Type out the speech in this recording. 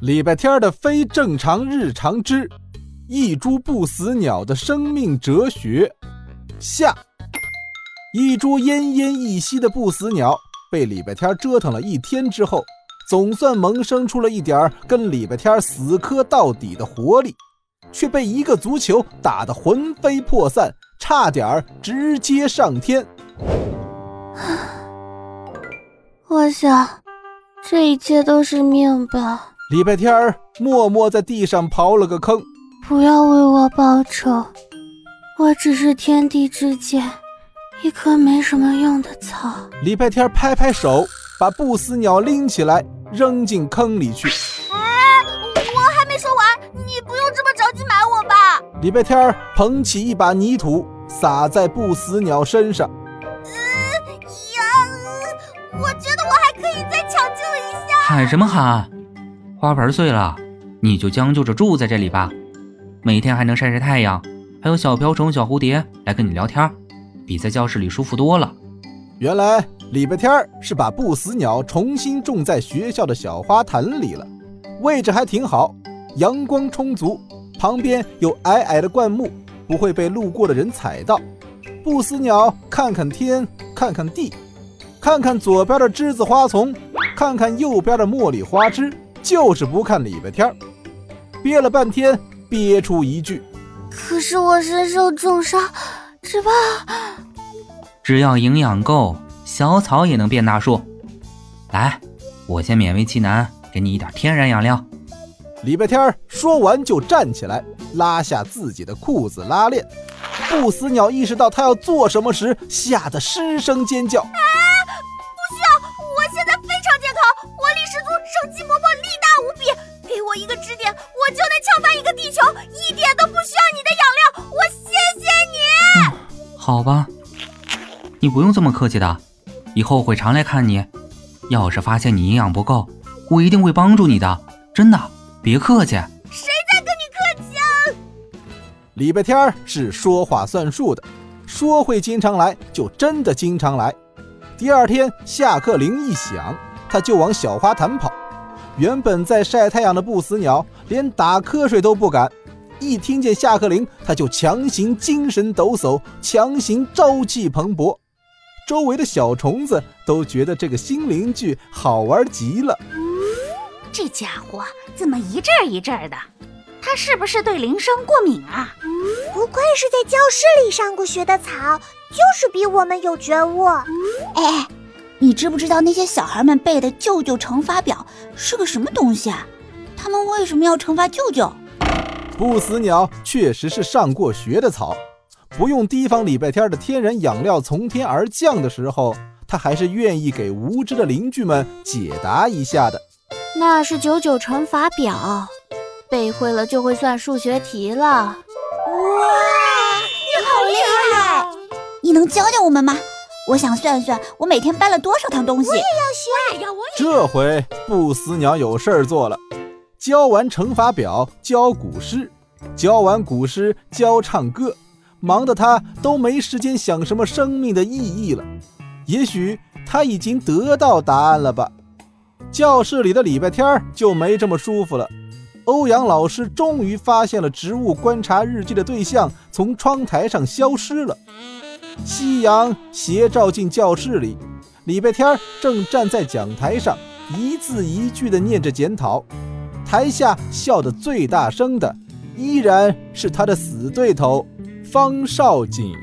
礼拜天的非正常日常之一株不死鸟的生命哲学下，一株奄奄一息的不死鸟被礼拜天折腾了一天之后，总算萌生出了一点跟礼拜天死磕到底的活力，却被一个足球打得魂飞魄散，差点直接上天。我想，这一切都是命吧。礼拜天儿默默在地上刨了个坑，不要为我报仇，我只是天地之间一棵没什么用的草。礼拜天拍拍手，把不死鸟拎起来扔进坑里去。哎，我还没说完，你不用这么着急买我吧。礼拜天捧起一把泥土，撒在不死鸟身上。嗯呀，我觉得我还可以再抢救一下。喊什么喊？花盆碎了，你就将就着住在这里吧，每天还能晒晒太阳，还有小瓢虫、小蝴蝶来跟你聊天，比在教室里舒服多了。原来礼拜天是把不死鸟重新种在学校的小花坛里了，位置还挺好，阳光充足，旁边有矮矮的灌木，不会被路过的人踩到。不死鸟看看天，看看地，看看左边的栀子花丛，看看右边的茉莉花枝。就是不看礼拜天憋了半天，憋出一句：“可是我身受重伤，只怕……只要营养够，小草也能变大树。来，我先勉为其难给你一点天然养料。”礼拜天说完就站起来，拉下自己的裤子拉链。不死鸟意识到他要做什么时，吓得失声尖叫。好吧，你不用这么客气的，以后会常来看你。要是发现你营养不够，我一定会帮助你的，真的，别客气。谁在跟你客气啊？礼拜天是说话算数的，说会经常来就真的经常来。第二天下课铃一响，他就往小花坛跑。原本在晒太阳的不死鸟连打瞌睡都不敢。一听见下课铃，他就强行精神抖擞，强行朝气蓬勃。周围的小虫子都觉得这个新邻居好玩极了。这家伙怎么一阵一阵的？他是不是对铃声过敏啊？不愧是在教室里上过学的草，就是比我们有觉悟。哎，你知不知道那些小孩们背的舅舅乘法表是个什么东西啊？他们为什么要惩罚舅舅？不死鸟确实是上过学的草，不用提防礼拜天的天然养料从天而降的时候，它还是愿意给无知的邻居们解答一下的。那是九九乘法表，背会了就会算数学题了。哇，你好厉害！你能教教我们吗？我想算算我每天搬了多少趟东西。我也要学，要我也。这回不死鸟有事儿做了。教完乘法表，教古诗；教完古诗，教唱歌。忙得他都没时间想什么生命的意义了。也许他已经得到答案了吧？教室里的礼拜天就没这么舒服了。欧阳老师终于发现了植物观察日记的对象从窗台上消失了。夕阳斜照进教室里，礼拜天正站在讲台上，一字一句地念着检讨。台下笑得最大声的，依然是他的死对头方少景。